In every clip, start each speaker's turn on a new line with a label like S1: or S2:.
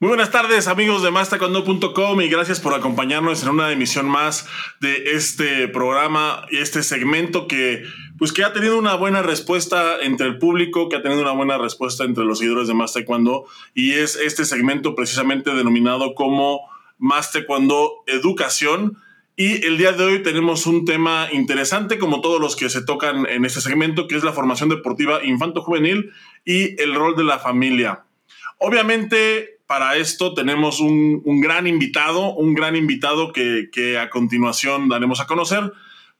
S1: Muy buenas tardes amigos de mastaekwondo.com y gracias por acompañarnos en una emisión más de este programa y este segmento que pues que ha tenido una buena respuesta entre el público, que ha tenido una buena respuesta entre los seguidores de Más y es este segmento precisamente denominado como Más Educación. Y el día de hoy tenemos un tema interesante, como todos los que se tocan en este segmento, que es la formación deportiva infanto-juvenil y el rol de la familia. Obviamente, para esto tenemos un, gran invitado, un gran invitado que, a continuación daremos a conocer.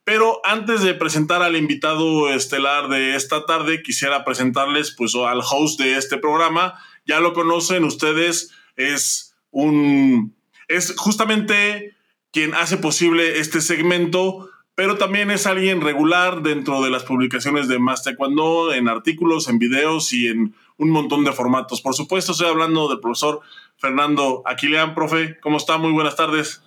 S1: Pero antes de presentar al invitado estelar de esta tarde, quisiera presentarles pues, al host de este programa. Ya lo conocen ustedes, es un. es justamente quien hace posible este segmento, pero también es alguien regular dentro de las publicaciones de Más Taekwondo, en artículos, en videos y en un montón de formatos. Por supuesto, estoy hablando del profesor Fernando Aquilian, profe. ¿Cómo está? Muy buenas tardes.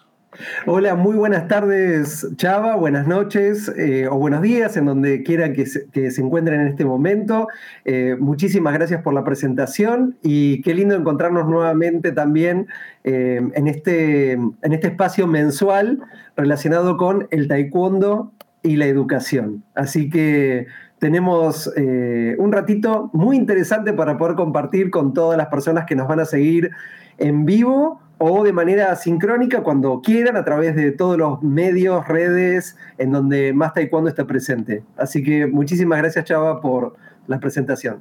S2: Hola, muy buenas tardes, Chava, buenas noches eh, o buenos días en donde quieran que se, encuentren en este momento. Eh, muchísimas gracias por la presentación y qué lindo encontrarnos nuevamente también eh, en, este, en este espacio mensual relacionado con el taekwondo y la educación. Así que tenemos eh, un ratito muy interesante para poder compartir con todas las personas que nos van a seguir en vivo o de manera sincrónica cuando quieran a través de todos los medios, redes en donde más taekwondo está presente. Así que muchísimas gracias Chava por la presentación.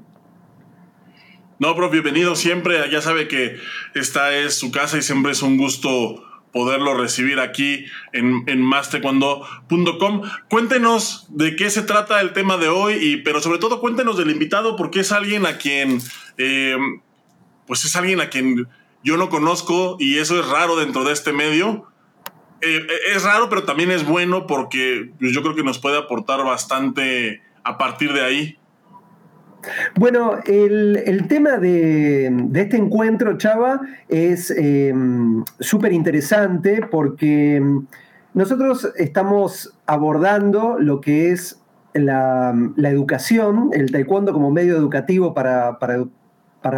S1: No, profe, bienvenido siempre. Ya sabe que esta es su casa y siempre es un gusto poderlo recibir aquí en, en mastecuando.com. Cuéntenos de qué se trata el tema de hoy, y, pero sobre todo cuéntenos del invitado, porque es alguien a quien, eh, pues es alguien a quien yo no conozco y eso es raro dentro de este medio. Eh, es raro, pero también es bueno porque pues, yo creo que nos puede aportar bastante a partir de ahí.
S2: Bueno, el, tema de, este encuentro, Chava, es em, súper interesante porque nosotros estamos abordando lo que es la, educación, el taekwondo como medio educativo para,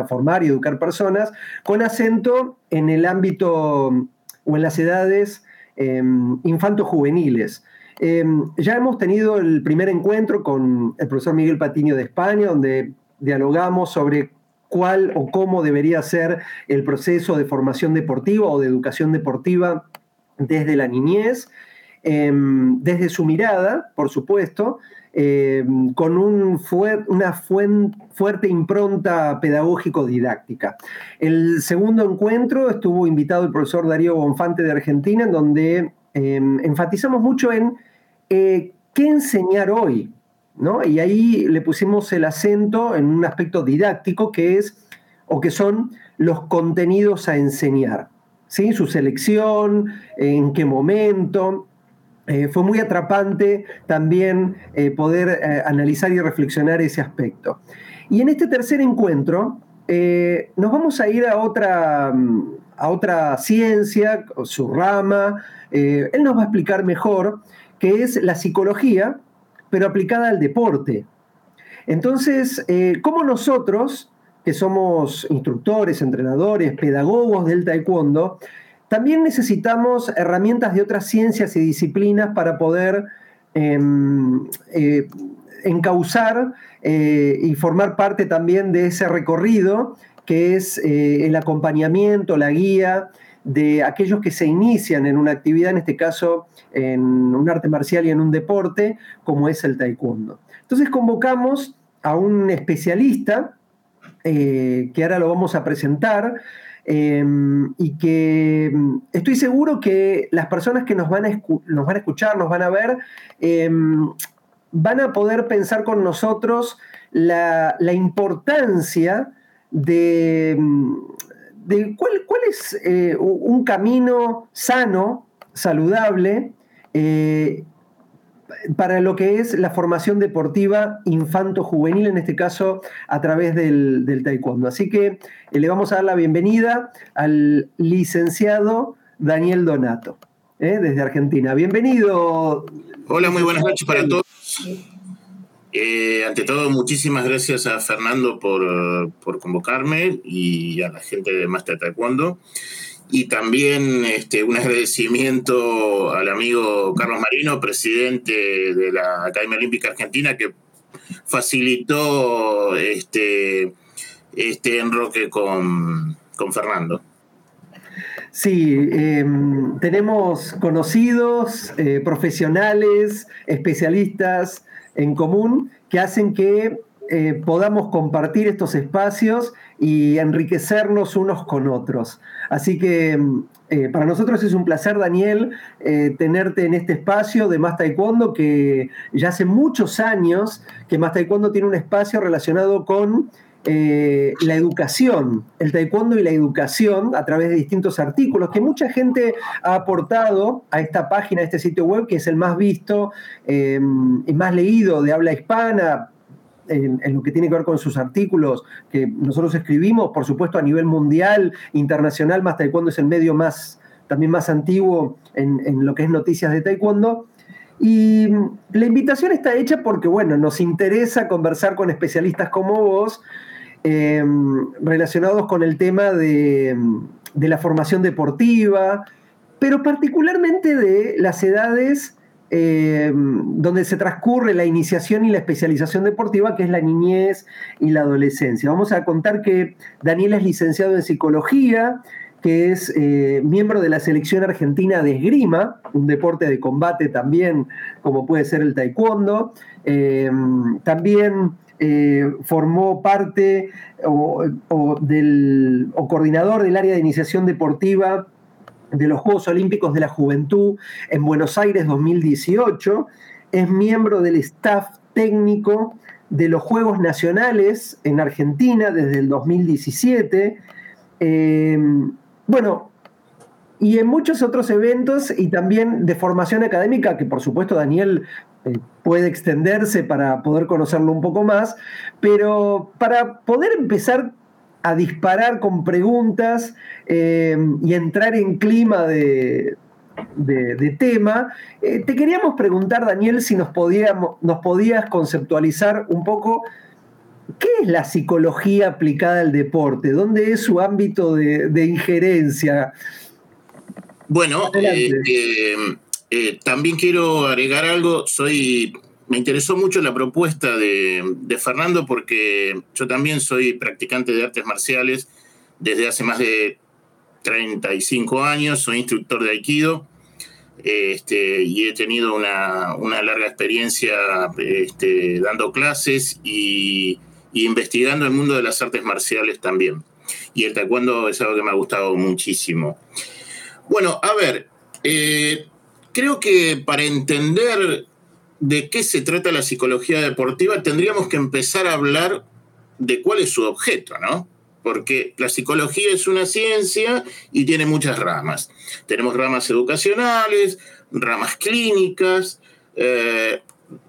S2: formar y educar personas, con acento en el ámbito o en las edades eh, infanto-juveniles. Em, ya hemos tenido el primer encuentro con el profesor Miguel Patiño de España, donde dialogamos sobre cuál o cómo debería ser el proceso de formación deportiva o de educación deportiva desde la niñez, em, desde su mirada, por supuesto, em, con un una fuerte impronta pedagógico-didáctica. El segundo encuentro estuvo invitado el profesor Darío Bonfante de Argentina, en donde enfatizamos mucho en eh, ¿qué enseñar hoy? ¿No? Y ahí le pusimos el acento en un aspecto didáctico que es, o que son los contenidos a enseñar. ¿sí? Su selección, en qué momento. Eh, fue muy atrapante también eh, poder analizar y reflexionar ese aspecto. Y en este tercer encuentro nos vamos a ir a otra, a otra ciencia, su rama. él nos va a explicar mejor que es la psicología, pero aplicada al deporte. Entonces, eh, ¿cómo nosotros, que somos instructores, entrenadores, pedagogos del taekwondo, también necesitamos herramientas de otras ciencias y disciplinas para poder em, eh, encauzar eh, y formar parte también de ese recorrido que es el acompañamiento, la guía de aquellos que se inician en una actividad, en este caso en un arte marcial y en un deporte, como es el taekwondo. Entonces convocamos a un especialista, eh, que ahora lo vamos a presentar, em, y que estoy seguro que las personas que nos van a, escuchar, nos van a ver, em, van a poder pensar con nosotros la importancia de, mm, cuál, es eh, un camino sano, saludable, eh, para lo que es la formación deportiva infanto-juvenil, en este caso a través del, taekwondo. Así que eh, le vamos a dar la bienvenida al licenciado Daniel Donato, desde Argentina. Bienvenido.
S3: Hola, muy buenas noches para todos. Eh, ante todo, muchísimas gracias a Fernando por, por, convocarme y a la gente de Master Taekwondo. Y también este, un agradecimiento al amigo Carlos Marino, presidente de la Academia Olímpica Argentina, que facilitó este, este enroque con, con Fernando.
S2: Sí, em, tenemos conocidos, eh, profesionales, especialistas en común que hacen que eh, podamos compartir estos espacios y enriquecernos unos con otros. Así que em, eh, para nosotros es un placer, Daniel, tenerte en este espacio de Más Taekwondo, que ya hace muchos años que Más Taekwondo tiene un espacio relacionado con eh, la educación, el taekwondo y la educación a través de distintos artículos que mucha gente ha aportado a esta página, a este sitio web, que es el más visto eh, y más leído de habla hispana. En, lo que tiene que ver con sus artículos que nosotros escribimos, por supuesto a nivel mundial, internacional, más taekwondo es el medio más, también más antiguo en, en lo que es noticias de taekwondo. Y la invitación está hecha porque, bueno, nos interesa conversar con especialistas como vos Em, relacionados con el tema de, la formación deportiva, pero particularmente de las edades em, donde se transcurre la iniciación y la especialización deportiva, que es la niñez y la adolescencia. Vamos a contar que Daniel es licenciado en psicología, que es eh, miembro de la selección argentina de esgrima, un deporte de combate también, como puede ser el taekwondo. Em, también eh, formó parte o, del, o coordinador del área de iniciación deportiva de los Juegos Olímpicos de la Juventud en Buenos Aires 2018, es miembro del staff técnico de los Juegos Nacionales en Argentina desde el 2017. Eh, bueno, y en muchos otros eventos y también de formación académica, que por supuesto Daniel eh, puede extenderse para poder conocerlo un poco más, pero para poder empezar a disparar con preguntas eh, y entrar en clima de, tema, eh, te queríamos preguntar, Daniel, si nos, podíamos, nos podías conceptualizar un poco ¿Qué es la psicología aplicada al deporte? ¿Dónde es su ámbito de, injerencia?
S3: Bueno, eh, también quiero agregar algo, soy, me interesó mucho la propuesta de, Fernando porque yo también soy practicante de artes marciales desde hace más de 35 años, soy instructor de Aikido este, y he tenido una, larga experiencia este, dando clases y, investigando el mundo de las artes marciales también. Y el taekwondo es algo que me ha gustado muchísimo. Bueno, a ver, eh, creo que para entender de qué se trata la psicología deportiva tendríamos que empezar a hablar de cuál es su objeto, ¿no? Porque la psicología es una ciencia y tiene muchas ramas. Tenemos ramas educacionales, ramas clínicas, eh,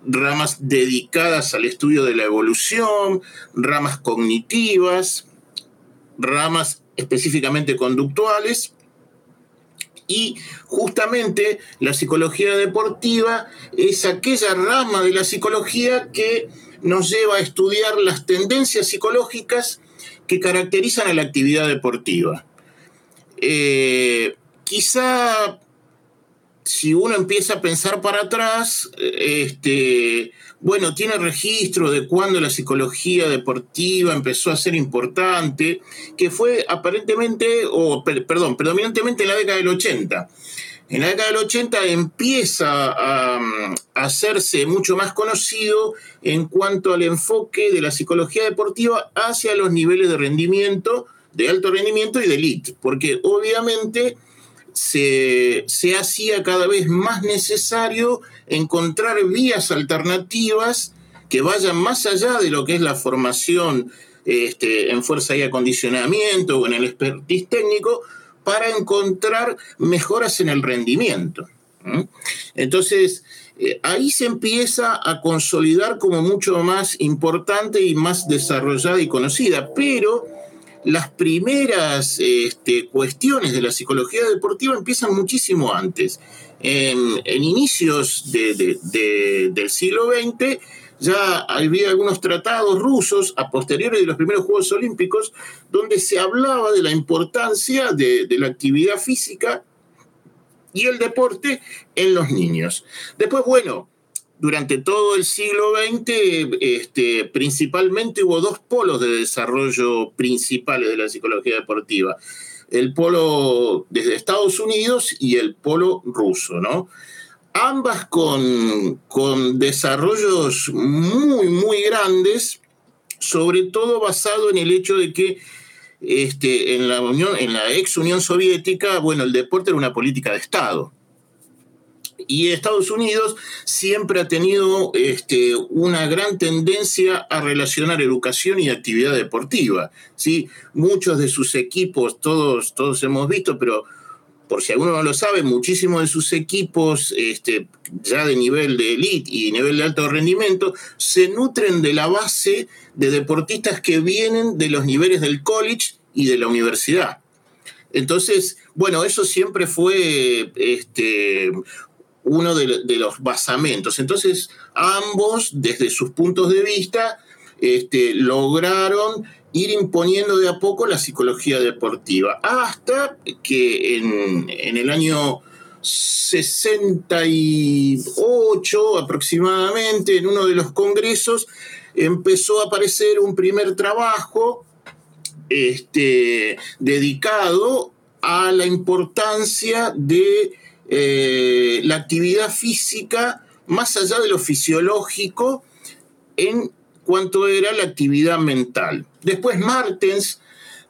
S3: ramas dedicadas al estudio de la evolución, ramas cognitivas, ramas específicamente conductuales y justamente la psicología deportiva es aquella rama de la psicología que nos lleva a estudiar las tendencias psicológicas que caracterizan a la actividad deportiva. Eh, quizá si uno empieza a pensar para atrás, este, bueno, tiene registro de cuando la psicología deportiva empezó a ser importante, que fue aparentemente, o perdón, predominantemente en la década del 80. En la década del 80 empieza a, hacerse mucho más conocido en cuanto al enfoque de la psicología deportiva hacia los niveles de rendimiento, de alto rendimiento y de elite, porque obviamente se, hacía cada vez más necesario encontrar vías alternativas que vayan más allá de lo que es la formación este, en fuerza y acondicionamiento o en el expertise técnico para encontrar mejoras en el rendimiento. Entonces, eh, ahí se empieza a consolidar como mucho más importante y más desarrollada y conocida, pero las primeras este, cuestiones de la psicología deportiva empiezan muchísimo antes. En, inicios del siglo XX ya había algunos tratados rusos a posteriori de los primeros Juegos Olímpicos donde se hablaba de la importancia de, la actividad física y el deporte en los niños. Después, bueno, durante todo el siglo XX, este, principalmente hubo dos polos de desarrollo principales de la psicología deportiva. El polo desde Estados Unidos y el polo ruso, ¿no? ambas con, con desarrollos muy, muy grandes, sobre todo basado en el hecho de que este, en, la Unión, en la ex Unión Soviética, bueno, el deporte era una política de Estado. Y Estados Unidos siempre ha tenido este, una gran tendencia a relacionar educación y actividad deportiva. ¿sí? Muchos de sus equipos, todos, todos hemos visto, pero por si alguno no lo sabe, muchísimos de sus equipos, este, ya de nivel de elite y nivel de alto rendimiento, se nutren de la base de deportistas que vienen de los niveles del college y de la universidad. Entonces, bueno, eso siempre fue este, uno de, los basamentos. Entonces, ambos, desde sus puntos de vista, este, lograron ir imponiendo de a poco la psicología deportiva, hasta que en, el año 68 aproximadamente, en uno de los congresos, empezó a aparecer un primer trabajo este, dedicado a la importancia de eh, la actividad física más allá de lo fisiológico en cuanto era la actividad mental. Después Martens,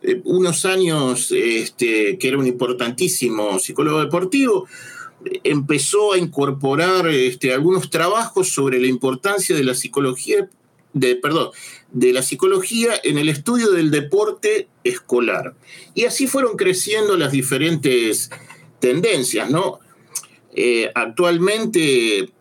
S3: eh, unos años este, que era un importantísimo psicólogo deportivo, empezó a incorporar este, algunos trabajos sobre la importancia de la psicología, de, perdón, de la psicología en el estudio del deporte escolar. Y así fueron creciendo las diferentes tendencias, ¿no? Eh, actualmente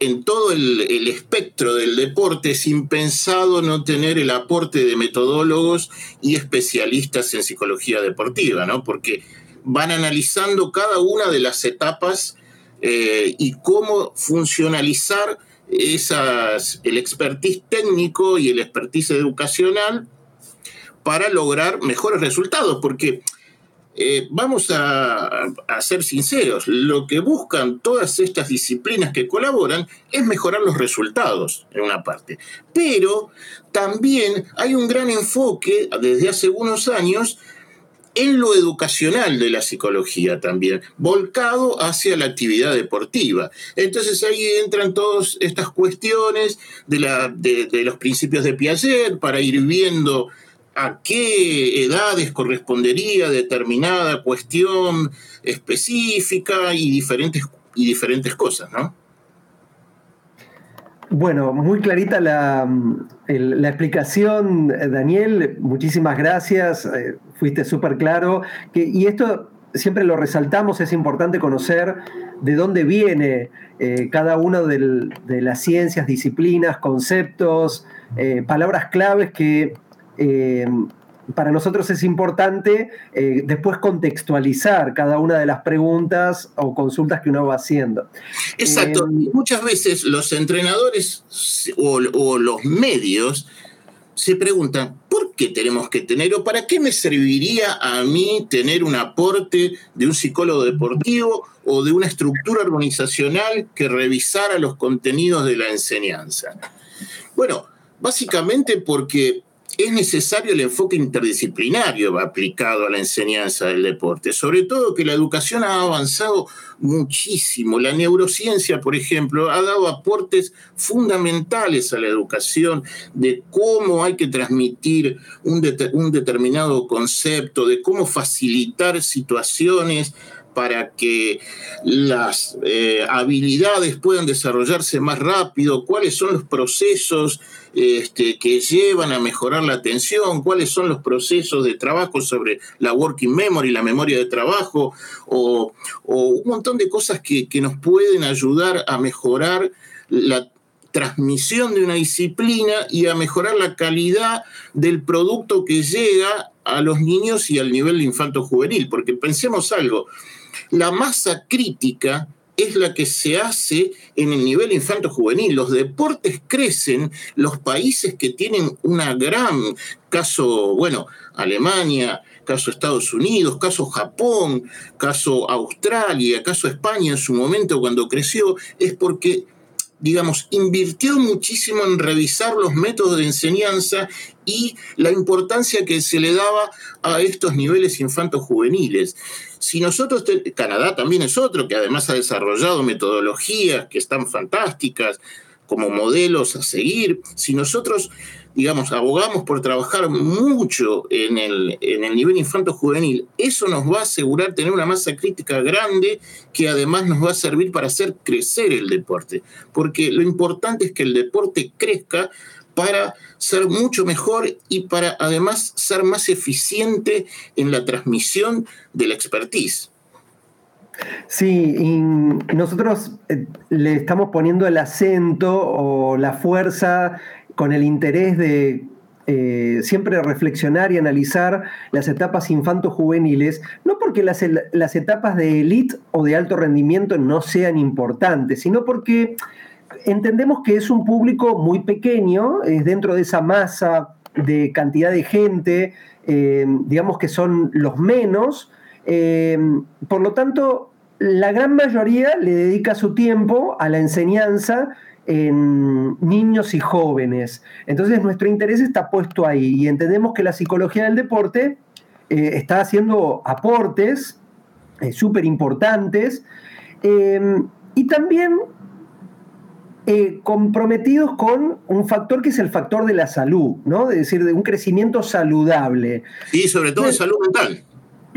S3: en todo el, espectro del deporte es impensado no tener el aporte de metodólogos y especialistas en psicología deportiva, ¿no? Porque van analizando cada una de las etapas eh, y cómo funcionalizar esas, el expertise técnico y el expertise educacional para lograr mejores resultados, porque eh, vamos a, ser sinceros, lo que buscan todas estas disciplinas que colaboran es mejorar los resultados, en una parte. Pero también hay un gran enfoque desde hace unos años en lo educacional de la psicología también, volcado hacia la actividad deportiva. Entonces ahí entran todas estas cuestiones de, de los principios de Piaget para ir viendo a qué edades correspondería determinada cuestión específica y diferentes, y diferentes cosas, ¿no?
S2: Bueno, muy clarita la, explicación, Daniel. Muchísimas gracias. Eh, fuiste súper claro. y esto siempre lo resaltamos, es importante conocer de dónde viene eh, cada una de las ciencias, disciplinas, conceptos, eh, palabras claves que eh, para nosotros es importante eh, después contextualizar cada una de las preguntas o consultas que uno va haciendo.
S3: Exacto. Eh, Muchas veces los entrenadores o, los medios se preguntan, ¿por qué tenemos que tener o para qué me serviría a mí tener un aporte de un psicólogo deportivo o de una estructura organizacional que revisara los contenidos de la enseñanza? Bueno, básicamente porque es necesario el enfoque interdisciplinario aplicado a la enseñanza del deporte, sobre todo que la educación ha avanzado muchísimo. La neurociencia, por ejemplo, ha dado aportes fundamentales a la educación de cómo hay que transmitir un, determinado concepto, de cómo facilitar situaciones para que las eh, habilidades puedan desarrollarse más rápido, cuáles son los procesos este, que llevan a mejorar la atención, cuáles son los procesos de trabajo sobre la working memory, la memoria de trabajo, o, un montón de cosas que, que nos pueden ayudar a mejorar la transmisión de una disciplina y a mejorar la calidad del producto que llega a los niños y al nivel de infanto juvenil, porque pensemos algo, la masa crítica es la que se hace en el nivel infanto-juvenil. Los deportes crecen, los países que tienen una gran caso, bueno, Alemania, caso Estados Unidos, caso Japón, caso Australia, caso España en su momento cuando creció, es porque digamos, invirtió muchísimo en revisar los métodos de enseñanza y la importancia que se le daba a estos niveles infantos juveniles. Si nosotros, Canadá también es otro, que además ha desarrollado metodologías que están fantásticas como modelos a seguir, si nosotros digamos, abogamos por trabajar mucho en el, en el nivel infanto-juvenil, eso nos va a asegurar tener una masa crítica grande que además nos va a servir para hacer crecer el deporte. Porque lo importante es que el deporte crezca para ser mucho mejor y para además ser más eficiente en la transmisión de la expertise.
S2: Sí, y nosotros eh, le estamos poniendo el acento o la fuerza con el interés de eh, siempre reflexionar y analizar las etapas infanto-juveniles, no porque las, las etapas de élite o de alto rendimiento no sean importantes, sino porque entendemos que es un público muy pequeño, es dentro de esa masa de cantidad de gente, eh, digamos que son los menos, eh, por lo tanto, la gran mayoría le dedica su tiempo a la enseñanza en niños y jóvenes. Entonces nuestro interés está puesto ahí y entendemos que la psicología del deporte eh, está haciendo aportes eh, súper importantes em, y también eh, comprometidos con un factor que es el factor de la salud, ¿no? Es decir, de un crecimiento saludable.
S3: Y sobre todo salud mental.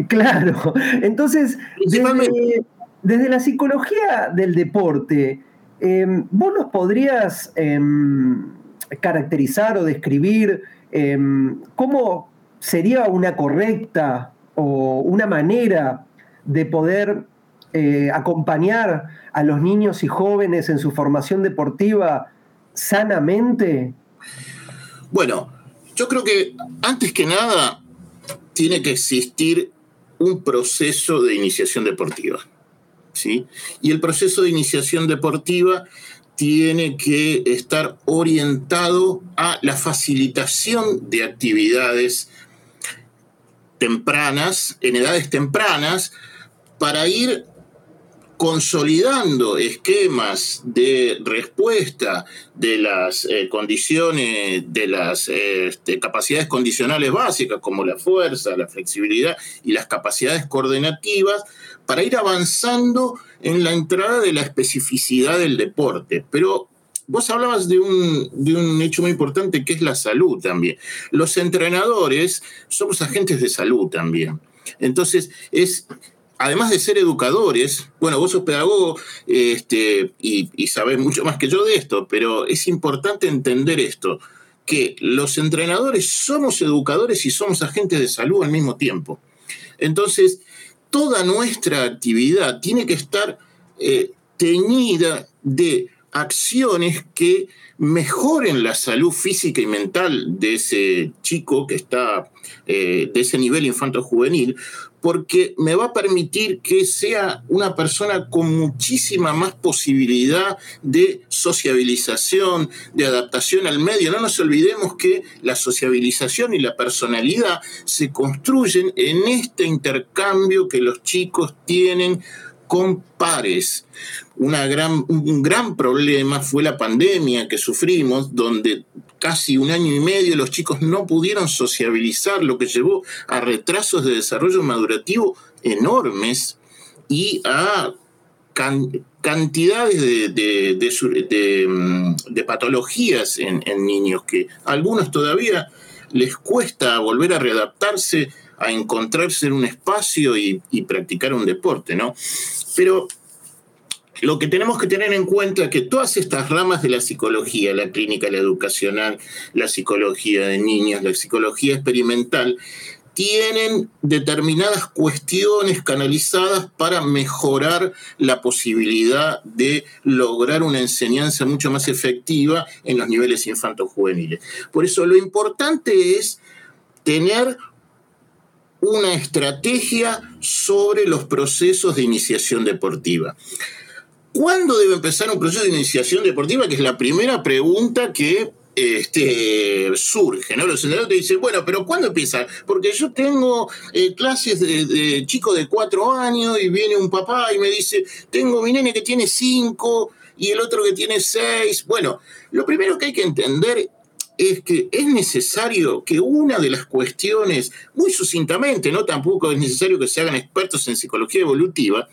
S2: Claro. Entonces, desde la psicología del deporte, Em, ¿Vos nos podrías em, caracterizar o describir em, cómo sería una correcta o una manera de poder eh, acompañar a los niños y jóvenes en su formación deportiva sanamente?
S3: Bueno, yo creo que antes que nada tiene que existir un proceso de iniciación deportiva. Y el proceso de iniciación deportiva tiene que estar orientado a la facilitación de actividades tempranas, en edades tempranas, para ir consolidando esquemas de respuesta de las eh, condiciones, de las este, capacidades condicionales básicas como la fuerza, la flexibilidad y las capacidades coordinativas, para ir avanzando en la entrada de la especificidad del deporte. Pero vos hablabas de un, de un hecho muy importante que es la salud también. Los entrenadores somos agentes de salud también. Entonces, es además de ser educadores, bueno, vos sos pedagogo este, y, y sabés mucho más que yo de esto, pero es importante entender esto, que los entrenadores somos educadores y somos agentes de salud al mismo tiempo. Entonces, toda nuestra actividad tiene que estar eh, teñida de acciones que mejoren la salud física y mental de ese chico que está eh, de ese nivel infanto-juvenil, porque me va a permitir que sea una persona con muchísima más posibilidad de sociabilización, de adaptación al medio. No nos olvidemos que la sociabilización y la personalidad se construyen en este intercambio que los chicos tienen con pares. Un gran problema fue la pandemia que sufrimos, donde casi un año y medio los chicos no pudieron sociabilizar, lo que llevó a retrasos de desarrollo madurativo enormes y a cantidades de, mm, patologías en, niños que a algunos todavía les cuesta volver a readaptarse a encontrarse en un espacio y, y practicar un deporte, ¿no? Pero lo que tenemos que tener en cuenta es que todas estas ramas de la psicología, la clínica, la educacional, la psicología de niños, la psicología experimental, tienen determinadas cuestiones canalizadas para mejorar la posibilidad de lograr una enseñanza mucho más efectiva en los niveles infantos-juveniles. Por eso lo importante es tener una estrategia sobre los procesos de iniciación deportiva. ¿Cuándo debe empezar un proceso de iniciación deportiva? Que es la primera pregunta que este, surge, ¿no? Los entrenadores te dicen, bueno, pero ¿cuándo empieza? Porque yo tengo eh, clases de, chicos de cuatro años y viene un papá y me dice, tengo mi nene que tiene cinco y el otro que tiene seis. Bueno, lo primero que hay que entender es que es necesario que una de las cuestiones, muy sucintamente, no tampoco es necesario que se hagan expertos en psicología evolutiva,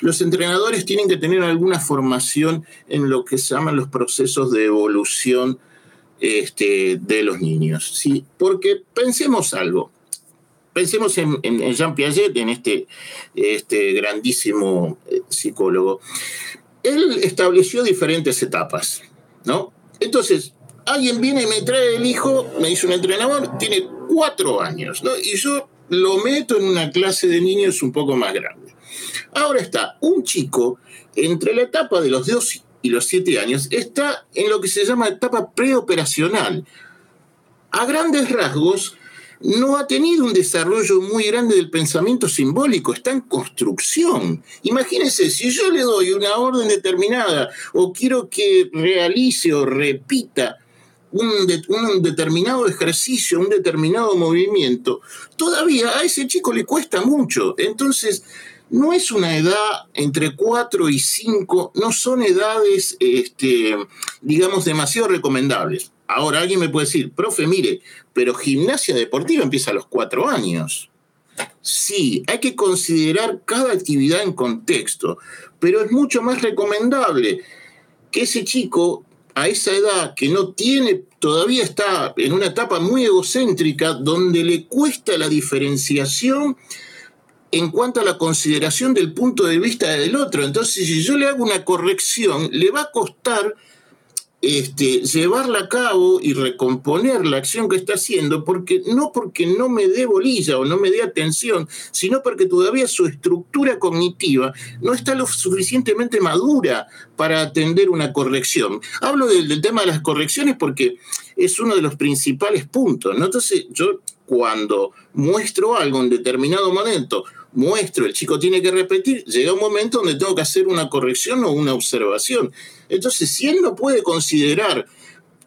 S3: los entrenadores tienen que tener alguna formación en lo que se llaman los procesos de evolución este, de los niños. ¿sí? Porque pensemos algo. Pensemos en, Jean Piaget, en este, este grandísimo eh, psicólogo. Él estableció diferentes etapas, ¿no? Entonces, alguien viene y me trae el hijo, me dice un entrenador, tiene cuatro años, ¿no? Y yo lo meto en una clase de niños un poco más grande. Ahora está un chico entre la etapa de los dos y los siete años está en lo que se llama etapa preoperacional. A grandes rasgos, no ha tenido un desarrollo muy grande del pensamiento simbólico, está en construcción. Imagínense, si yo le doy una orden determinada o quiero que realice o repita un, determinado ejercicio, un determinado movimiento, todavía a ese chico le cuesta mucho. Entonces, no es una edad entre 4 y 5, no son edades, este, digamos, demasiado recomendables. Ahora alguien me puede decir, profe, mire, pero gimnasia deportiva empieza a los 4 años. Sí, hay que considerar cada actividad en contexto, pero es mucho más recomendable que ese chico a esa edad que no tiene, todavía está en una etapa muy egocéntrica donde le cuesta la diferenciación en cuanto a la consideración del punto de vista del otro. Entonces, si yo le hago una corrección, le va a costar este, llevarla a cabo y recomponer la acción que está haciendo, porque no porque no me dé bolilla o no me dé atención, sino porque todavía su estructura cognitiva no está lo suficientemente madura para atender una corrección. Hablo del, tema de las correcciones porque es uno de los principales puntos. Entonces, yo cuando muestro algo en determinado momento, muestro, el chico tiene que repetir, llega un momento donde tengo que hacer una corrección o una observación. Entonces, si él no puede considerar,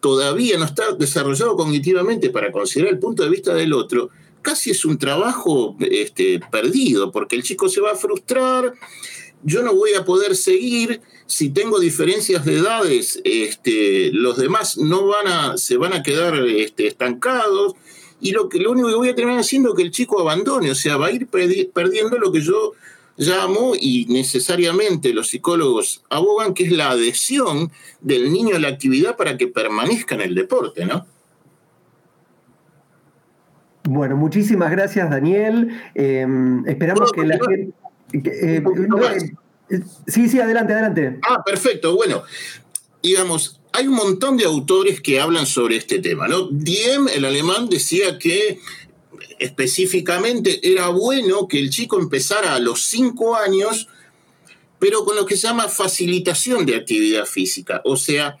S3: todavía no está desarrollado cognitivamente para considerar el punto de vista del otro, casi es un trabajo este, perdido, porque el chico se va a frustrar, yo no voy a poder seguir, si tengo diferencias de edades, este, los demás no van a, se van a quedar este, estancados y lo, que, lo único que voy a terminar haciendo es que el chico abandone, o sea, va a ir perdiendo lo que yo llamo y necesariamente los psicólogos abogan que es la adhesión del niño a la actividad para que permanezca en el deporte, ¿no?
S2: Bueno, muchísimas gracias, Daniel. Em, esperamos que la gente. Eh, eh, sí, sí, adelante, adelante.
S3: Ah, perfecto. Bueno, digamos, hay un montón de autores que hablan sobre este tema. Diem, el alemán, decía que específicamente era bueno que el chico empezara a los cinco años, pero con lo que se llama facilitación de actividad física, o sea,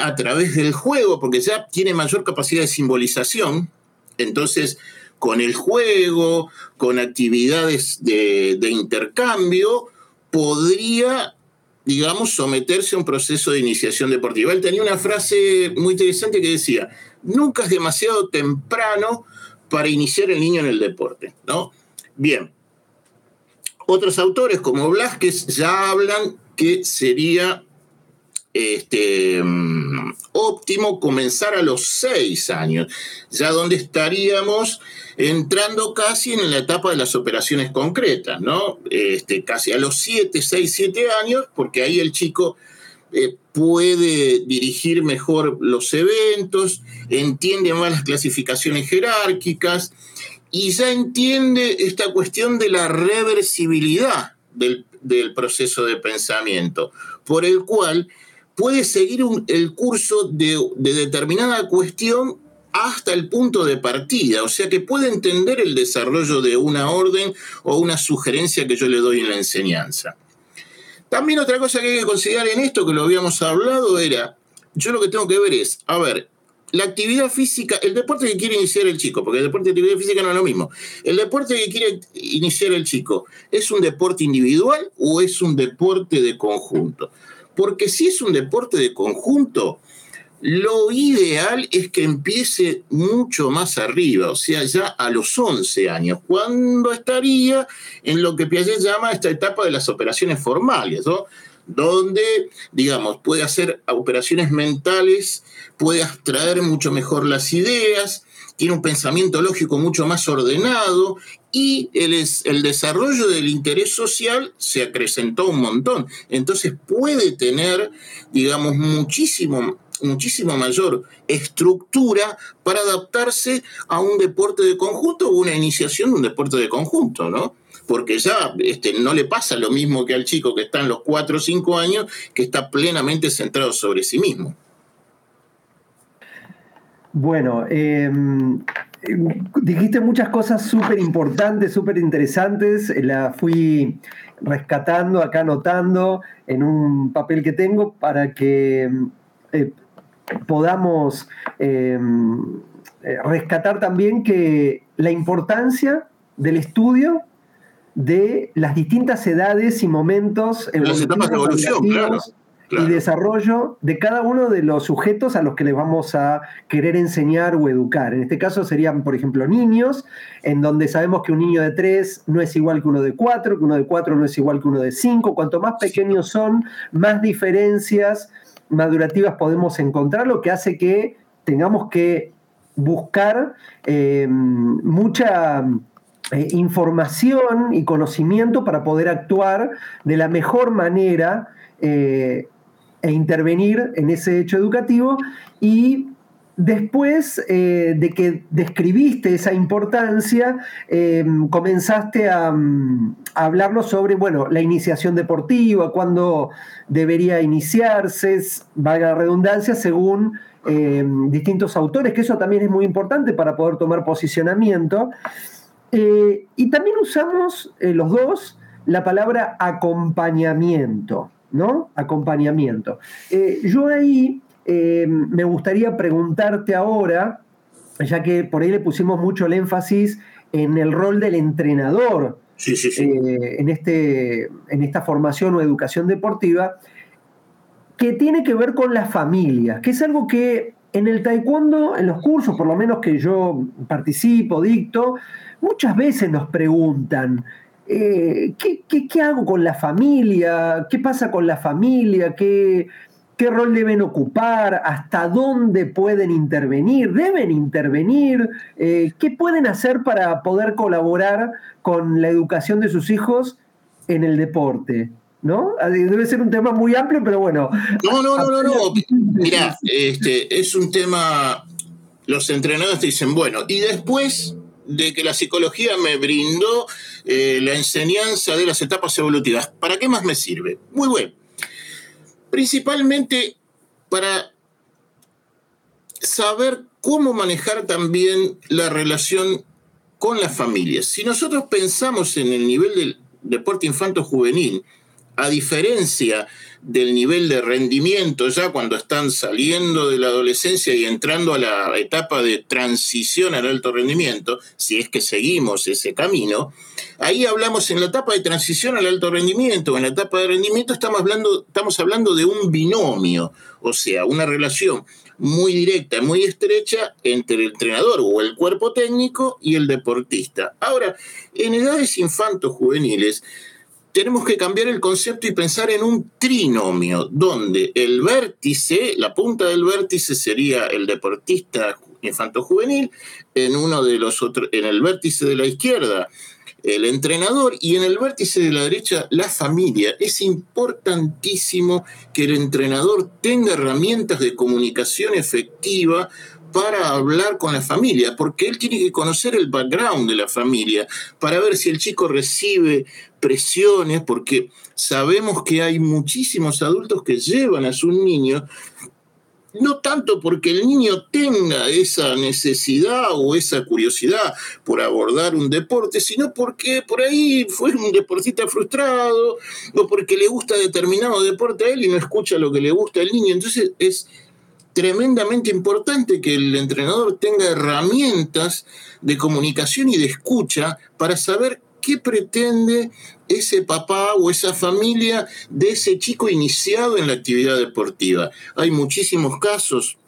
S3: a través del juego, porque ya tiene mayor capacidad de simbolización, entonces con el juego, con actividades de, de intercambio, podría digamos, someterse a un proceso de iniciación deportiva. Él tenía una frase muy interesante que decía, nunca es demasiado temprano para iniciar el niño en el deporte, ¿no? Bien. Otros autores como Blasquez ya hablan que sería este, mm, óptimo comenzar a los seis años, ya donde estaríamos entrando casi en la etapa de las operaciones concretas, ¿no? Este, casi a los siete, seis, siete años, porque ahí el chico eh, puede dirigir mejor los eventos, entiende más las clasificaciones jerárquicas y ya entiende esta cuestión de la reversibilidad del, proceso de pensamiento, por el cual puede seguir el curso de determinada cuestión hasta el punto de partida, o sea que puede entender el desarrollo de una orden o una sugerencia que yo le doy en la enseñanza. También otra cosa que hay que considerar en esto, que lo habíamos hablado, era, yo lo que tengo que ver es, a ver, la actividad física, el deporte que quiere iniciar el chico, porque el deporte de actividad física no es lo mismo. El deporte que quiere iniciar el chico, ¿es un deporte individual o es un deporte de conjunto? Porque si es un deporte de conjunto, lo ideal es que empiece mucho más arriba, o sea, ya a los 11 años, cuando estaría en lo que Piaget llama esta etapa de las operaciones formales, ¿no? donde, digamos, puede hacer operaciones mentales, puede abstraer mucho mejor las ideas, tiene un pensamiento lógico mucho más ordenado y el, el desarrollo del interés social se acrecentó un montón. Entonces puede tener, digamos, muchísimo muchísimo mayor estructura para adaptarse a un deporte de conjunto o una iniciación de un deporte de conjunto, ¿no? Porque ya este, no le pasa lo mismo que al chico que está en los 4 o 5 años, que está plenamente centrado sobre sí mismo.
S2: Bueno, em, dijiste muchas cosas súper importantes, súper interesantes. La fui rescatando, acá anotando en un papel que tengo para que eh, podamos em, eh, rescatar también que la importancia del estudio de las distintas edades y momentos
S3: evolutivos
S2: y desarrollo de cada uno de los sujetos a los que les vamos a querer enseñar o educar. En este caso serían, por ejemplo, niños, en donde sabemos que un niño de tres no es igual que uno de cuatro, que uno de cuatro no es igual que uno de cinco. Cuanto más pequeños son, más diferencias madurativas podemos encontrar, lo que hace que tengamos que buscar eh, mucha eh, información y conocimiento para poder actuar de la mejor manera eh, e intervenir en ese hecho educativo y Después de que describiste esa importancia, comenzaste a, a, hablarnos sobre bueno, la iniciación deportiva, cuándo debería iniciarse, valga la redundancia, según eh, distintos autores, que eso también es muy importante para poder tomar posicionamiento. Eh, y también usamos eh, los dos la palabra acompañamiento, ¿no? Acompañamiento. yo ahí me gustaría preguntarte ahora, ya que por ahí le pusimos mucho el énfasis en el rol del entrenador
S3: eh,
S2: en, este, en esta formación o educación deportiva, que tiene que ver con la familia, que es algo que en el taekwondo, en los cursos, por lo menos que yo participo, dicto, muchas veces nos preguntan, eh, ¿qué, qué, hago con la familia? ¿Qué pasa con la familia? ¿Qué, qué rol deben ocupar, hasta dónde pueden intervenir, deben intervenir, eh, qué pueden hacer para poder colaborar con la educación de sus hijos en el deporte. ¿No? Debe ser un tema muy amplio, pero bueno.
S3: No, no, no, no, no. Mira, este, es un tema. Los entrenadores te dicen, bueno, y después de que la psicología me brindó eh, la enseñanza de las etapas evolutivas, ¿para qué más me sirve? Muy bueno principalmente para saber cómo manejar también la relación con las familias. Si nosotros pensamos en el nivel del deporte infanto-juvenil, a diferencia del nivel de rendimiento ya cuando están saliendo de la adolescencia y entrando a la etapa de transición al alto rendimiento, si es que seguimos ese camino, ahí hablamos en la etapa de transición al alto rendimiento, en la etapa de rendimiento estamos hablando, estamos hablando de un binomio, o sea, una relación muy directa, muy estrecha entre el entrenador o el cuerpo técnico y el deportista. Ahora, en edades infanto-juveniles, tenemos que cambiar el concepto y pensar en un trinomio, donde el vértice, la punta del vértice sería el deportista infanto-juvenil, en uno de los otros, en el vértice de la izquierda, el entrenador y en el vértice de la derecha la familia. Es importantísimo que el entrenador tenga herramientas de comunicación efectiva para hablar con la familia, porque él tiene que conocer el background de la familia para ver si el chico recibe presiones, porque sabemos que hay muchísimos adultos que llevan a sus niños no tanto porque el niño tenga esa necesidad o esa curiosidad por abordar un deporte, sino porque por ahí fue un deportista frustrado o porque le gusta determinado deporte a él y no escucha lo que le gusta al niño. Entonces es tremendamente importante que el entrenador tenga herramientas de comunicación y de escucha para saber qué pretende ese papá o esa familia de ese chico iniciado en la actividad deportiva. Hay muchísimos casos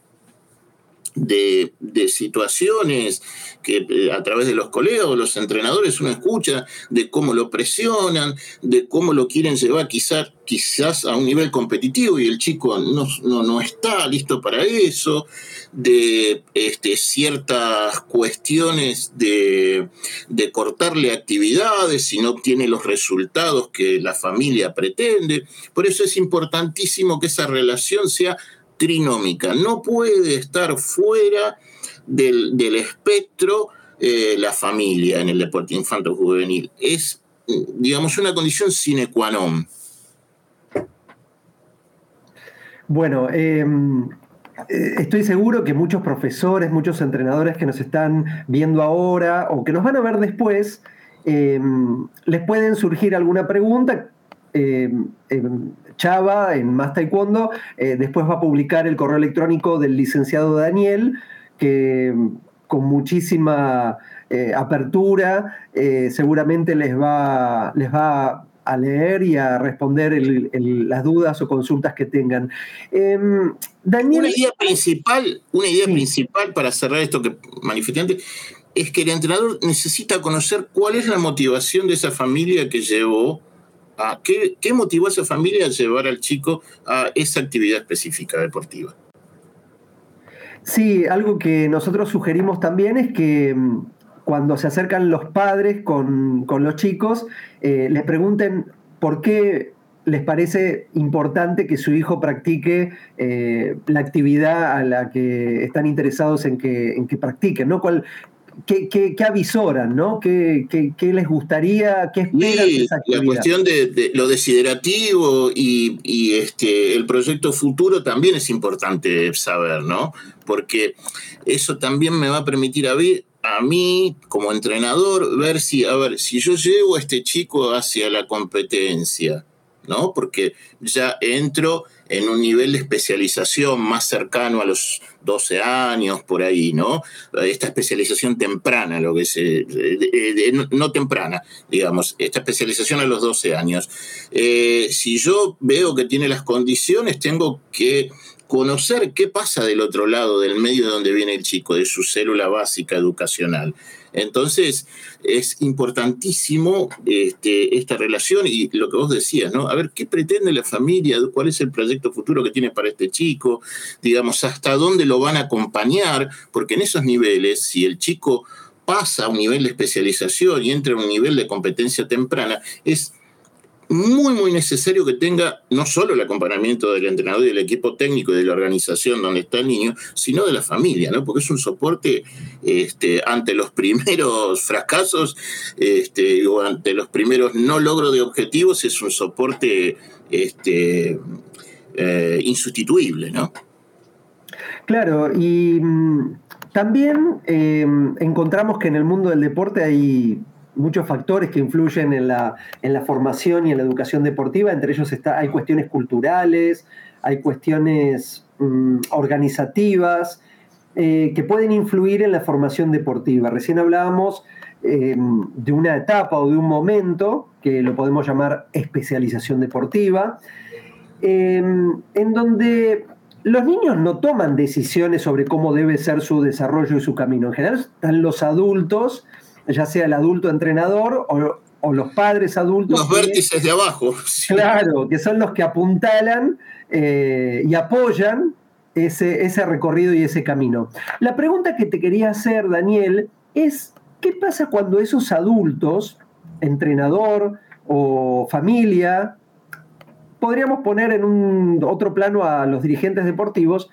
S3: de, situaciones que eh, a través de los colegas o los entrenadores uno escucha de cómo lo presionan, de cómo lo quieren llevar quizás, quizás a un nivel competitivo y el chico no, no, está listo para eso, de este, ciertas cuestiones de, de cortarle actividades si no obtiene los resultados que la familia pretende. Por eso es importantísimo que esa relación sea trinómica. No puede estar fuera del, espectro eh, la familia en el deporte infanto juvenil. Es, digamos, una condición sine qua non.
S2: Bueno, em, eh, estoy seguro que muchos profesores, muchos entrenadores que nos están viendo ahora o que nos van a ver después, em, les pueden surgir alguna pregunta. Chava en Más Taekwondo, eh, después va a publicar el correo electrónico del licenciado Daniel, que mm, con muchísima eh, apertura eh, seguramente les va, les va a leer y a responder las dudas o consultas que tengan.
S3: Em, Daniel, una idea principal, una idea principal para cerrar esto que manifesté es que el entrenador necesita conocer cuál es la motivación de esa familia que llevó ¿qué, motivó a esa familia a llevar al chico a esa actividad específica deportiva?
S2: Sí, algo que nosotros sugerimos también es que mm, cuando se acercan los padres con, los chicos, eh, les pregunten por qué les parece importante que su hijo practique eh, la actividad a la que están interesados en que, en que practiquen, ¿no? ¿Cuál, ¿Qué, avisoran, ¿no? ¿Qué, les gustaría, qué esperan
S3: de esa La cuestión de, lo desiderativo y, este, el proyecto futuro también es importante saber, ¿no? Porque eso también me va a permitir a, a mí, como entrenador, ver si, a ver, si yo llevo a este chico hacia la competencia, ¿no? Porque ya entro en un nivel de especialización más cercano a los 12 años, por ahí, ¿no? Esta especialización temprana, lo que se, no, temprana, digamos, esta especialización a los 12 años. Eh, si yo veo que tiene las condiciones, tengo que conocer qué pasa del otro lado del medio donde viene el chico, de su célula básica educacional. Entonces, es importantísimo este, esta relación y lo que vos decías, ¿no? A ver, ¿qué pretende la familia? ¿Cuál es el proyecto futuro que tiene para este chico? Digamos, ¿hasta dónde lo van a acompañar? Porque en esos niveles, si el chico pasa a un nivel de especialización y entra a un nivel de competencia temprana, es muy, muy necesario que tenga no solo el acompañamiento del entrenador y del equipo técnico y de la organización donde está el niño, sino de la familia, ¿no? Porque es un soporte este, ante los primeros fracasos este, o ante los primeros no logros de objetivos, es un soporte este, eh, insustituible, ¿no?
S2: Claro, y mm, también eh, encontramos que en el mundo del deporte hay muchos factores que influyen en la, en la, formación y en la educación deportiva, entre ellos está, hay cuestiones culturales, hay cuestiones mm, organizativas eh, que pueden influir en la formación deportiva. Recién hablábamos eh, de una etapa o de un momento, que lo podemos llamar especialización deportiva, em, en donde los niños no toman decisiones sobre cómo debe ser su desarrollo y su camino. En general están los adultos ya sea el adulto entrenador o, los padres adultos.
S3: Los vértices de abajo.
S2: Claro, que son los que apuntalan eh, y apoyan ese, ese recorrido y ese camino. La pregunta que te quería hacer, Daniel, es, ¿qué pasa cuando esos adultos, entrenador o familia, podríamos poner en un otro plano a los dirigentes deportivos,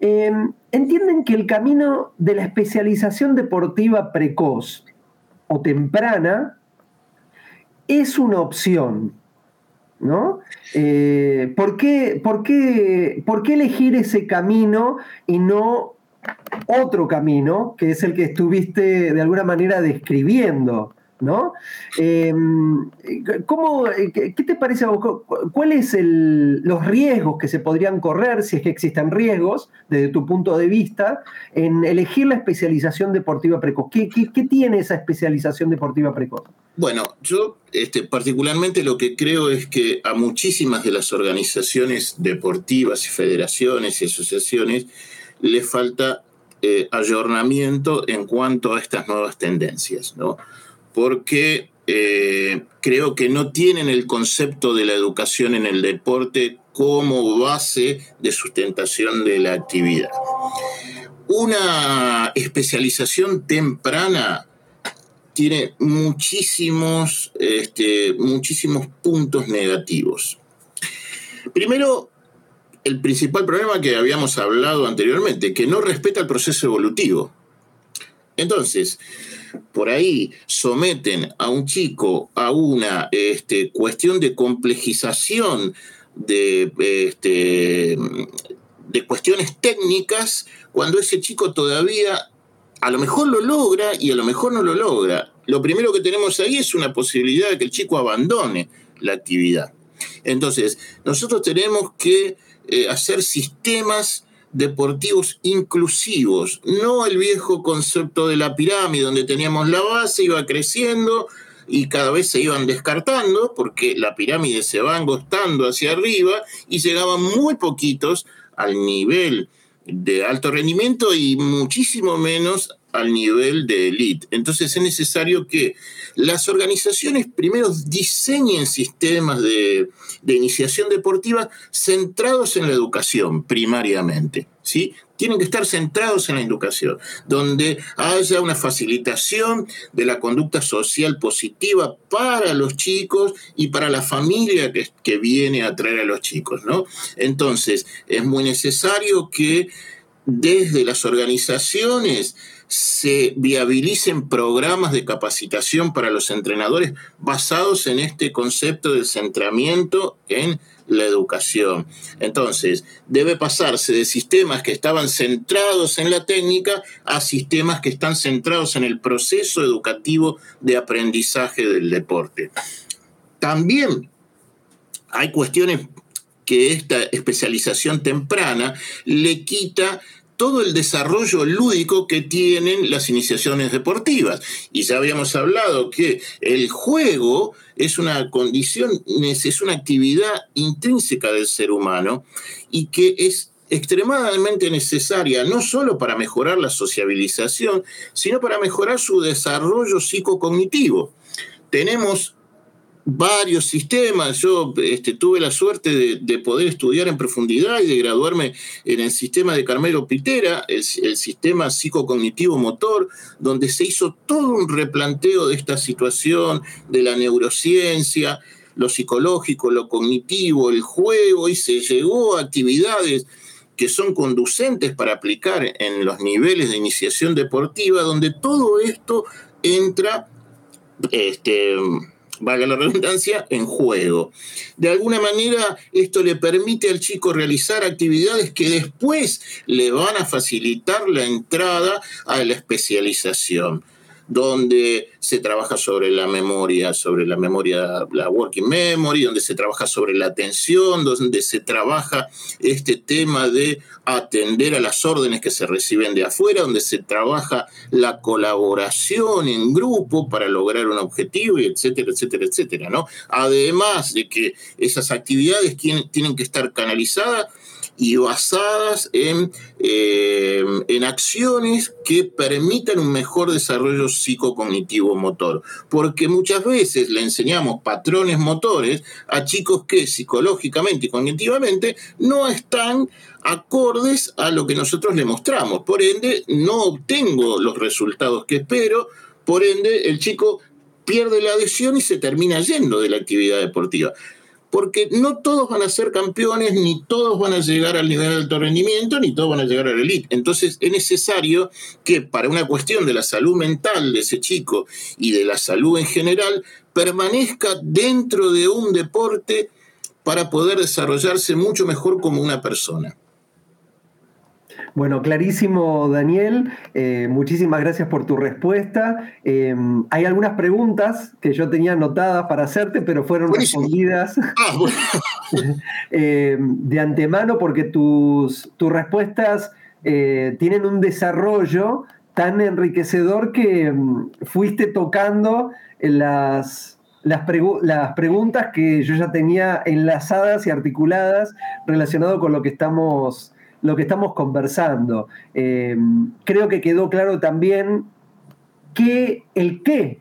S2: eh, entienden que el camino de la especialización deportiva precoz o temprana es una opción. ¿No? Eh, ¿por, qué, por, qué, ¿Por qué elegir ese camino y no otro camino, que es el que estuviste de alguna manera describiendo? ¿No? Em, ¿cómo, ¿Qué te parece a vos? ¿Cuáles son los riesgos que se podrían correr, si es que existen riesgos, desde tu punto de vista, en elegir la especialización deportiva precoz? ¿Qué, tiene esa especialización deportiva precoz?
S3: Bueno, yo este, particularmente lo que creo es que a muchísimas de las organizaciones deportivas y federaciones y asociaciones le falta eh, ayornamiento en cuanto a estas nuevas tendencias, ¿no? Porque eh, creo que no tienen el concepto de la educación en el deporte como base de sustentación de la actividad. Una especialización temprana tiene muchísimos, este, muchísimos puntos negativos. Primero, el principal problema que habíamos hablado anteriormente, que no respeta el proceso evolutivo. Entonces, por ahí someten a un chico a una este, cuestión de complejización de, este, de cuestiones técnicas cuando ese chico todavía a lo mejor lo logra y a lo mejor no lo logra. Lo primero que tenemos ahí es una posibilidad de que el chico abandone la actividad. Entonces, nosotros tenemos que eh, hacer sistemas deportivos inclusivos, no el viejo concepto de la pirámide donde teníamos la base, iba creciendo y cada vez se iban descartando porque la pirámide se va angostando hacia arriba y llegaban muy poquitos al nivel de alto rendimiento y muchísimo menos al nivel de elite. Entonces es necesario que las organizaciones primero diseñen sistemas de, iniciación deportiva centrados en la educación primariamente. ¿sí? Tienen que estar centrados en la educación, donde haya una facilitación de la conducta social positiva para los chicos y para la familia que, que viene a traer a los chicos. ¿no? Entonces es muy necesario que desde las organizaciones se viabilicen programas de capacitación para los entrenadores basados en este concepto de centramiento en la educación. Entonces, debe pasarse de sistemas que estaban centrados en la técnica a sistemas que están centrados en el proceso educativo de aprendizaje del deporte. También hay cuestiones que esta especialización temprana le quita todo el desarrollo lúdico que tienen las iniciaciones deportivas. Y ya habíamos hablado que el juego es una condición, es una actividad intrínseca del ser humano y que es extremadamente necesaria no solo para mejorar la sociabilización, sino para mejorar su desarrollo psicocognitivo. Tenemos varios sistemas. Yo este, tuve la suerte de, poder estudiar en profundidad y de graduarme en el sistema de Carmelo Pitera, el, el, sistema psicocognitivo motor, donde se hizo todo un replanteo de esta situación, de la neurociencia, lo psicológico, lo cognitivo, el juego, y se llegó a actividades que son conducentes para aplicar en los niveles de iniciación deportiva, donde todo esto entra este, valga la redundancia, en juego. De alguna manera, esto le permite al chico realizar actividades que después le van a facilitar la entrada a la especialización donde se trabaja sobre la memoria, sobre la memoria, la working memory, donde se trabaja sobre la atención, donde se trabaja este tema de atender a las órdenes que se reciben de afuera, donde se trabaja la colaboración en grupo para lograr un objetivo, y etcétera, etcétera, etcétera, ¿no? Además de que esas actividades tienen que estar canalizadas y basadas en, eh, en acciones que permitan un mejor desarrollo psicocognitivo motor. Porque muchas veces le enseñamos patrones motores a chicos que psicológicamente y cognitivamente no están acordes a lo que nosotros le mostramos. Por ende, no obtengo los resultados que espero. Por ende, el chico pierde la adhesión y se termina yendo de la actividad deportiva porque no todos van a ser campeones, ni todos van a llegar al nivel de alto rendimiento, ni todos van a llegar a la elite. Entonces es necesario que para una cuestión de la salud mental de ese chico y de la salud en general, permanezca dentro de un deporte para poder desarrollarse mucho mejor como una persona.
S2: Bueno, clarísimo, Daniel. Eh, muchísimas gracias por tu respuesta. Eh, hay algunas preguntas que yo tenía anotadas para hacerte, pero fueron respondidas ah, eh, de antemano porque tus, tus respuestas tienen un desarrollo tan enriquecedor que mm, fuiste tocando las, las, las, preguntas que yo ya tenía enlazadas y articuladas relacionado con lo que estamos lo que estamos conversando. Eh, creo que quedó claro también que el qué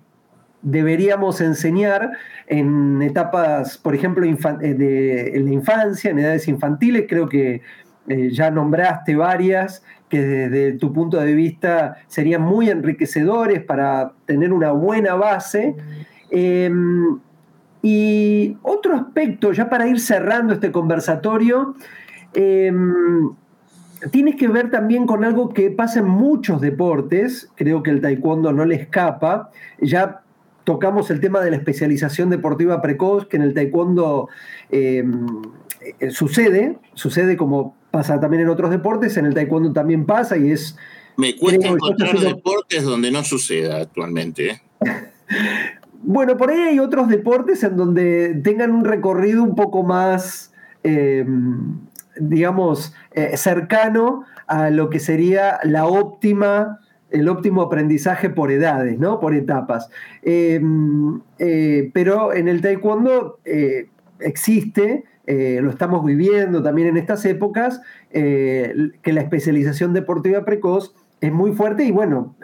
S2: deberíamos enseñar en etapas, por ejemplo, eh, de, en la infancia, en edades infantiles, creo que eh, ya nombraste varias que desde tu punto de vista serían muy enriquecedores para tener una buena base. y otro aspecto, ya para ir cerrando este conversatorio, tiene que ver también con algo que pasa en muchos deportes, creo que el taekwondo no le escapa, ya tocamos el tema de la especialización deportiva precoz, que en el taekwondo em, eh, sucede, sucede como pasa también en otros deportes, en el taekwondo también pasa y es...
S3: Me cuesta encontrar deportes donde no suceda actualmente. ¿eh?
S2: bueno, por ahí hay otros deportes en donde tengan un recorrido un poco más... Em, digamos, eh, cercano a lo que sería la óptima, el óptimo aprendizaje por edades, ¿no? Por etapas. Em, eh, pero en el taekwondo eh, existe, lo estamos viviendo también en estas épocas, que la especialización deportiva precoz es muy fuerte y bueno,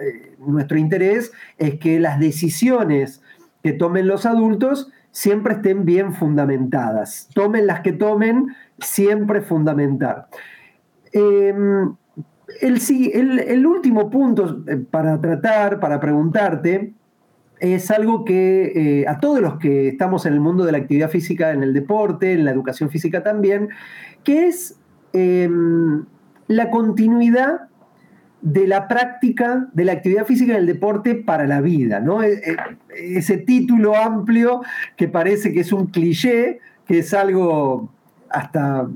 S2: nuestro interés es que las decisiones que tomen los adultos siempre estén bien fundamentadas. Tomen las que tomen, siempre fundamental. Em, el, último punto eh, para tratar, para preguntarte, es algo que eh, a todos los que estamos en el mundo de la actividad física, en el deporte, en la educación física también, que es em, la continuidad de la práctica de la actividad física en el deporte para la vida, ¿no? E, e, ese título amplio que parece que es un cliché, que es algo hasta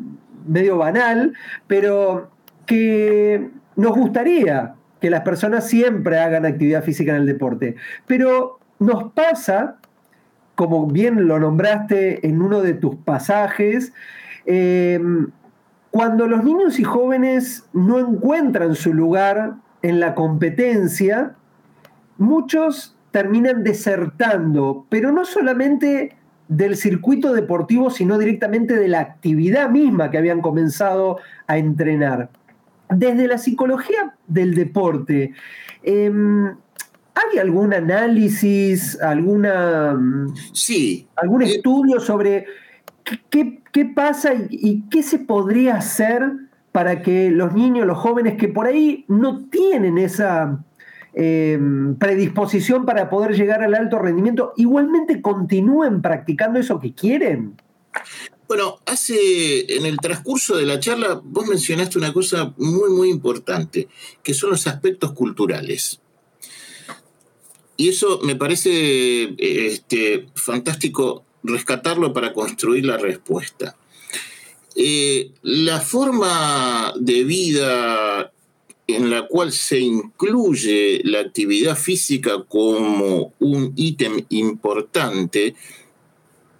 S2: medio banal, pero que nos gustaría que las personas siempre hagan actividad física en el deporte. Pero nos pasa, como bien lo nombraste en uno de tus pasajes, eh, cuando los niños y jóvenes no encuentran su lugar en la competencia, muchos terminan desertando, pero no solamente del circuito deportivo, sino directamente de la actividad misma que habían comenzado a entrenar. Desde la psicología del deporte, em, ¿hay algún análisis, alguna,
S3: sí.
S2: algún eh, estudio sobre qué, pasa y, qué se podría hacer para que los niños, los jóvenes que por ahí no tienen esa Em, predisposición para poder llegar al alto rendimiento, igualmente continúen practicando eso que quieren?
S3: Bueno, hace en el transcurso de la charla vos mencionaste una cosa muy muy importante, que son los aspectos culturales. Y eso me parece este, fantástico rescatarlo para construir la respuesta. Eh, la forma de vida en la cual se incluye la actividad física como un ítem importante,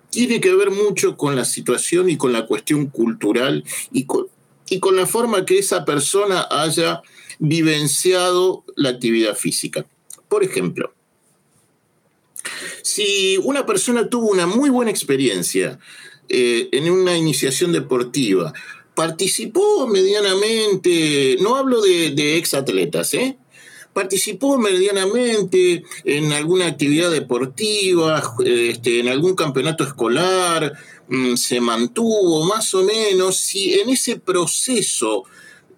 S3: tiene que ver mucho con la situación y con la cuestión cultural y con, y con la forma que esa persona haya vivenciado la actividad física. Por ejemplo, si una persona tuvo una muy buena experiencia eh, en una iniciación deportiva, participó medianamente, no hablo de, de exatletas, ¿eh? participó medianamente en alguna actividad deportiva, este, en algún campeonato escolar, mm, se mantuvo más o menos, si en ese proceso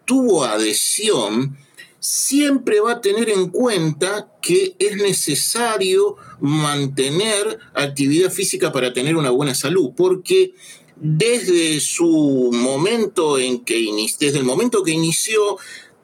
S3: tuvo adhesión, siempre va a tener en cuenta que es necesario mantener actividad física para tener una buena salud, porque desde su momento en que desde el momento que inició,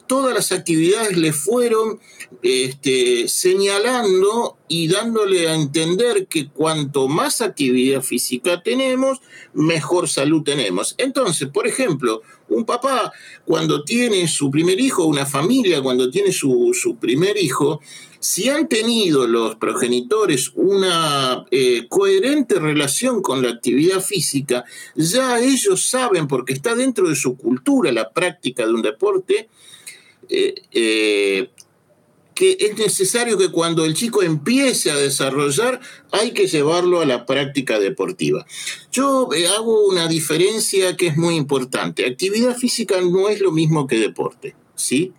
S3: todas las actividades le fueron este, señalando y dándole a entender que cuanto más actividad física tenemos, mejor salud tenemos. Entonces, por ejemplo, un papá cuando tiene su primer hijo, una familia cuando tiene su, su primer hijo, si han tenido los progenitores una eh, coherente relación con la actividad física, ya ellos saben, porque está dentro de su cultura la práctica de un deporte, eh, eh, que es necesario que cuando el chico empiece a desarrollar, hay que llevarlo a la práctica deportiva. Yo hago una diferencia que es muy importante. Actividad física no es lo mismo que deporte, ¿sí?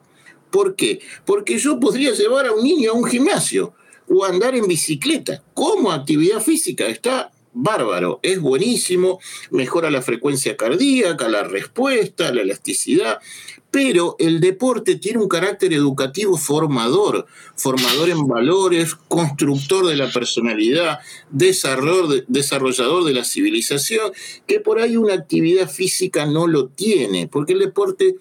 S3: ¿Por qué? Porque yo podría llevar a un niño a un gimnasio o andar en bicicleta como actividad física. Está bárbaro, es buenísimo, mejora la frecuencia cardíaca, la respuesta, la elasticidad, pero el deporte tiene un carácter educativo formador, formador en valores, constructor de la personalidad, desarrollador de la civilización, que por ahí una actividad física no lo tiene, porque el deporte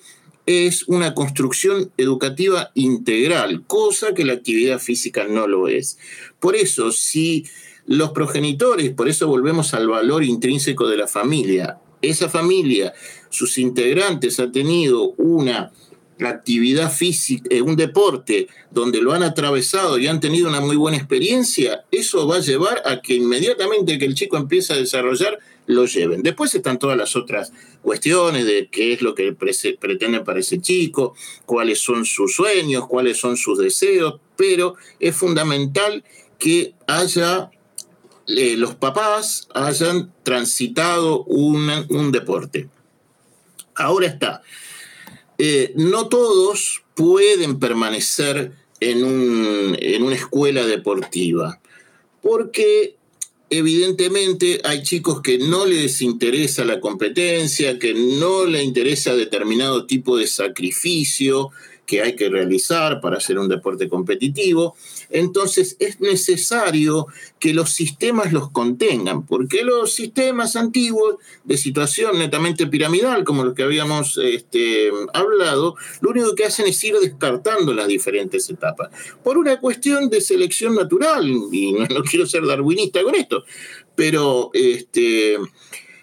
S3: es una construcción educativa integral, cosa que la actividad física no lo es. Por eso, si los progenitores, por eso volvemos al valor intrínseco de la familia, esa familia, sus integrantes han tenido una actividad física, eh, un deporte donde lo han atravesado y han tenido una muy buena experiencia, eso va a llevar a que inmediatamente que el chico empiece a desarrollar, lo lleven. Después están todas las otras cuestiones de qué es lo que pretende para ese chico, cuáles son sus sueños, cuáles son sus deseos, pero es fundamental que haya eh, los papás hayan transitado un deporte. Ahora está, eh, no todos pueden permanecer en, en una escuela deportiva, porque evidentemente hay chicos que no les interesa la competencia, que no les interesa determinado tipo de sacrificio, que hay que realizar para hacer un deporte competitivo. Entonces es necesario que los sistemas los contengan, porque los sistemas antiguos de situación netamente piramidal, como los que habíamos este, hablado, lo único que hacen es ir descartando las diferentes etapas. Por una cuestión de selección natural, y no, quiero ser darwinista con esto, pero este,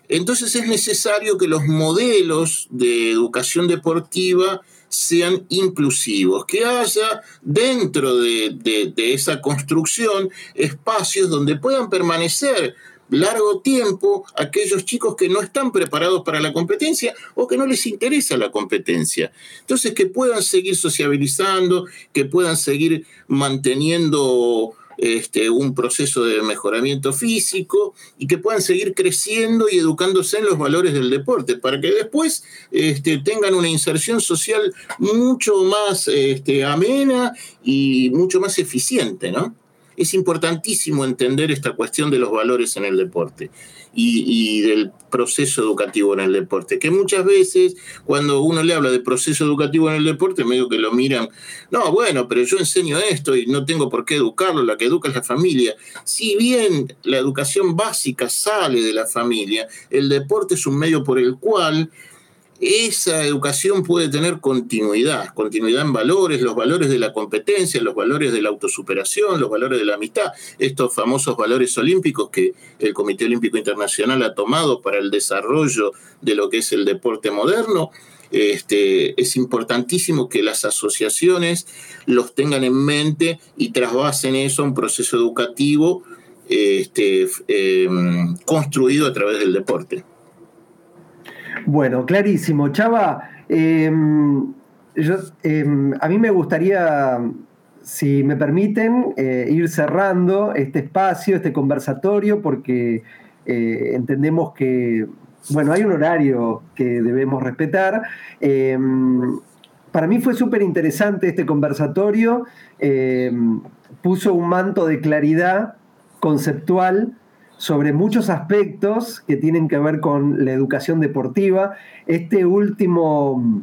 S3: entonces es necesario que los modelos de educación deportiva sean inclusivos, que haya dentro de, esa construcción espacios donde puedan permanecer largo tiempo aquellos chicos que no están preparados para la competencia o que no les interesa la competencia. Entonces, que puedan seguir sociabilizando, que puedan seguir manteniendo este, un proceso de mejoramiento físico y que puedan seguir creciendo y educándose en los valores del deporte, para que después este, tengan una inserción social mucho más este, amena y mucho más eficiente, ¿no? es importantísimo entender esta cuestión de los valores en el deporte y, del proceso educativo en el deporte, que muchas veces cuando uno le habla de proceso educativo en el deporte, medio que lo miran, no, bueno, pero yo enseño esto y no tengo por qué educarlo, la que educa es la familia. Si bien la educación básica sale de la familia, el deporte es un medio por el cual esa educación puede tener continuidad, continuidad en valores, los valores de la competencia, los valores de la autosuperación, los valores de la amistad, estos famosos valores olímpicos que el Comité Olímpico Internacional ha tomado para el desarrollo de lo que es el deporte moderno. Este, es importantísimo que las asociaciones los tengan en mente y trasvasen eso a un proceso educativo este, em, construido a través del deporte.
S2: Bueno, clarísimo. Chava, em, em, a mí me gustaría, si me permiten, eh, ir cerrando este espacio, este conversatorio, porque eh, entendemos que, bueno, hay un horario que debemos respetar. Em, para mí fue súper interesante este conversatorio, puso un manto de claridad conceptual sobre muchos aspectos que tienen que ver con la educación deportiva. Este último,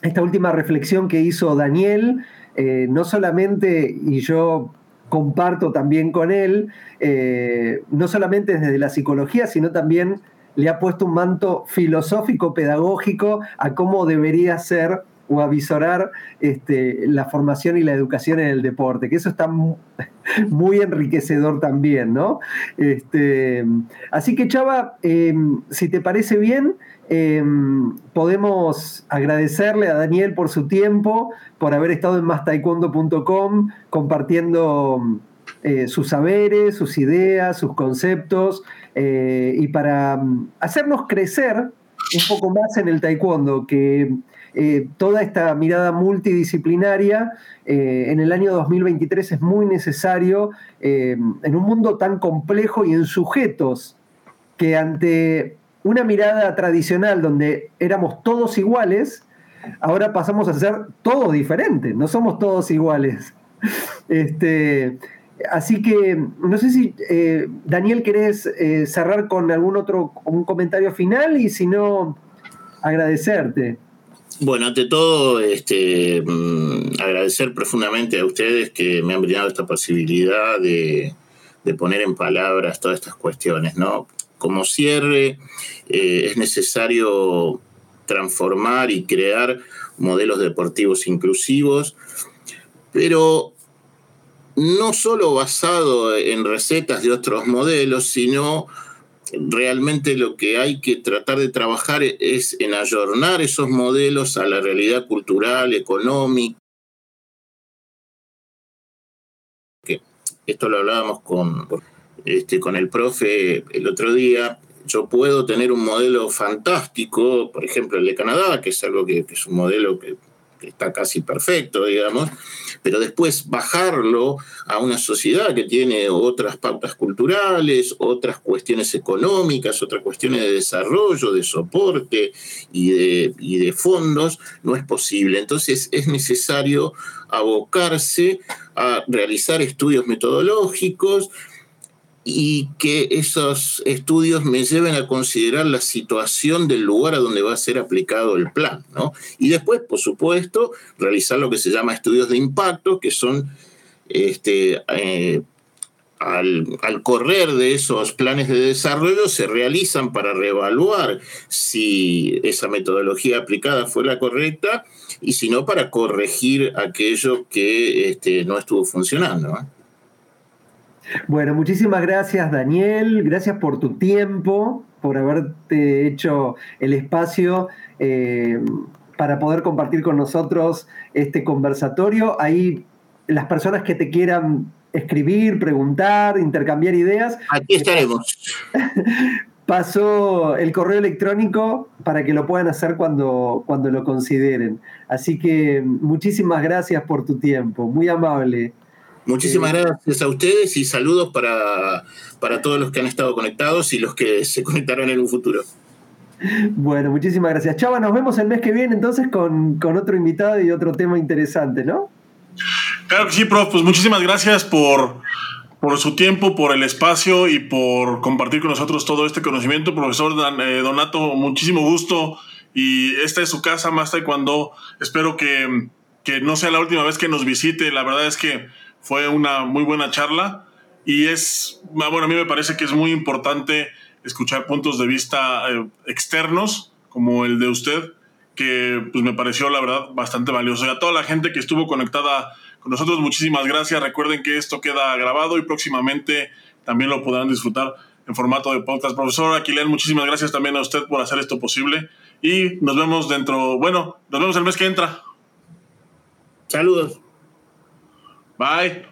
S2: esta última reflexión que hizo Daniel, eh, no solamente, y yo comparto también con él, eh, no solamente desde la psicología, sino también le ha puesto un manto filosófico, pedagógico a cómo debería ser o avisorar este, la formación y la educación en el deporte, que eso está muy, enriquecedor también, ¿no? Este, así que Chava, em, si te parece bien, em, podemos agradecerle a Daniel por su tiempo, por haber estado en mastaekwondo.com compartiendo eh, sus saberes, sus ideas, sus conceptos, eh, y para mm, hacernos crecer un poco más en el taekwondo, que eh, toda esta mirada multidisciplinaria en el año 2023 es muy necesario en un mundo tan complejo y en sujetos que ante una mirada tradicional donde éramos todos iguales, ahora pasamos a ser todos diferentes, no somos todos iguales. Este, Así que no sé si eh, Daniel querés eh, cerrar con algún otro un comentario final y si no, agradecerte.
S3: Bueno, ante todo, este, mm, agradecer profundamente a ustedes que me han brindado esta posibilidad de, poner en palabras todas estas cuestiones. ¿no? Como cierre, eh, es necesario transformar y crear modelos deportivos inclusivos, pero no solo basado en recetas de otros modelos, sino realmente lo que hay que tratar de trabajar es en ayornar esos modelos a la realidad cultural, económica. Esto lo hablábamos con, este, con el profe el otro día. Yo puedo tener un modelo fantástico, por ejemplo el de Canadá, que es algo que es un modelo que está casi perfecto, digamos, pero después bajarlo a una sociedad que tiene otras pautas culturales, otras cuestiones económicas, otras cuestiones de desarrollo, de soporte y de, y de fondos, no es posible. Entonces es necesario abocarse a realizar estudios metodológicos, y que esos estudios me lleven a considerar la situación del lugar a donde va a ser aplicado el plan. ¿no? Y después, por supuesto, realizar lo que se llama estudios de impacto, que son este, eh, al, correr de esos planes de desarrollo se realizan para reevaluar si esa metodología aplicada fue la correcta y si no para corregir aquello que este, no estuvo funcionando.
S2: Bueno, muchísimas gracias Daniel, gracias por tu tiempo, por haberte hecho el espacio eh, para poder compartir con nosotros este conversatorio. Ahí las personas que te quieran escribir, preguntar, intercambiar ideas.
S3: Aquí estaremos.
S2: Pasó el correo electrónico para que lo puedan hacer cuando, cuando lo consideren. Así que muchísimas gracias por tu tiempo, muy amable.
S3: Muchísimas gracias a ustedes y saludos para, para todos los que han estado conectados y los que se conectarán en un futuro.
S2: Bueno, muchísimas gracias. Chava, nos vemos el mes que viene entonces con, otro invitado y otro tema interesante, ¿no?
S1: Claro que sí, prof. Pues muchísimas gracias por, por su tiempo, por el espacio y por compartir con nosotros todo este conocimiento. Profesor eh, Donato, muchísimo gusto. Y esta es su casa, más cuando espero que, que no sea la última vez que nos visite. La verdad es que fue una muy buena charla y es, ah, bueno, a mí me parece que es muy importante escuchar puntos de vista eh, externos como el de usted, que pues me pareció la verdad bastante valioso. Y a toda la gente que estuvo conectada con nosotros, muchísimas gracias. Recuerden que esto queda grabado y próximamente también lo podrán disfrutar en formato de podcast. Profesor Aquilén, muchísimas gracias también a usted por hacer esto posible y nos vemos dentro, bueno, nos vemos el mes que entra.
S3: Saludos.
S1: Bye.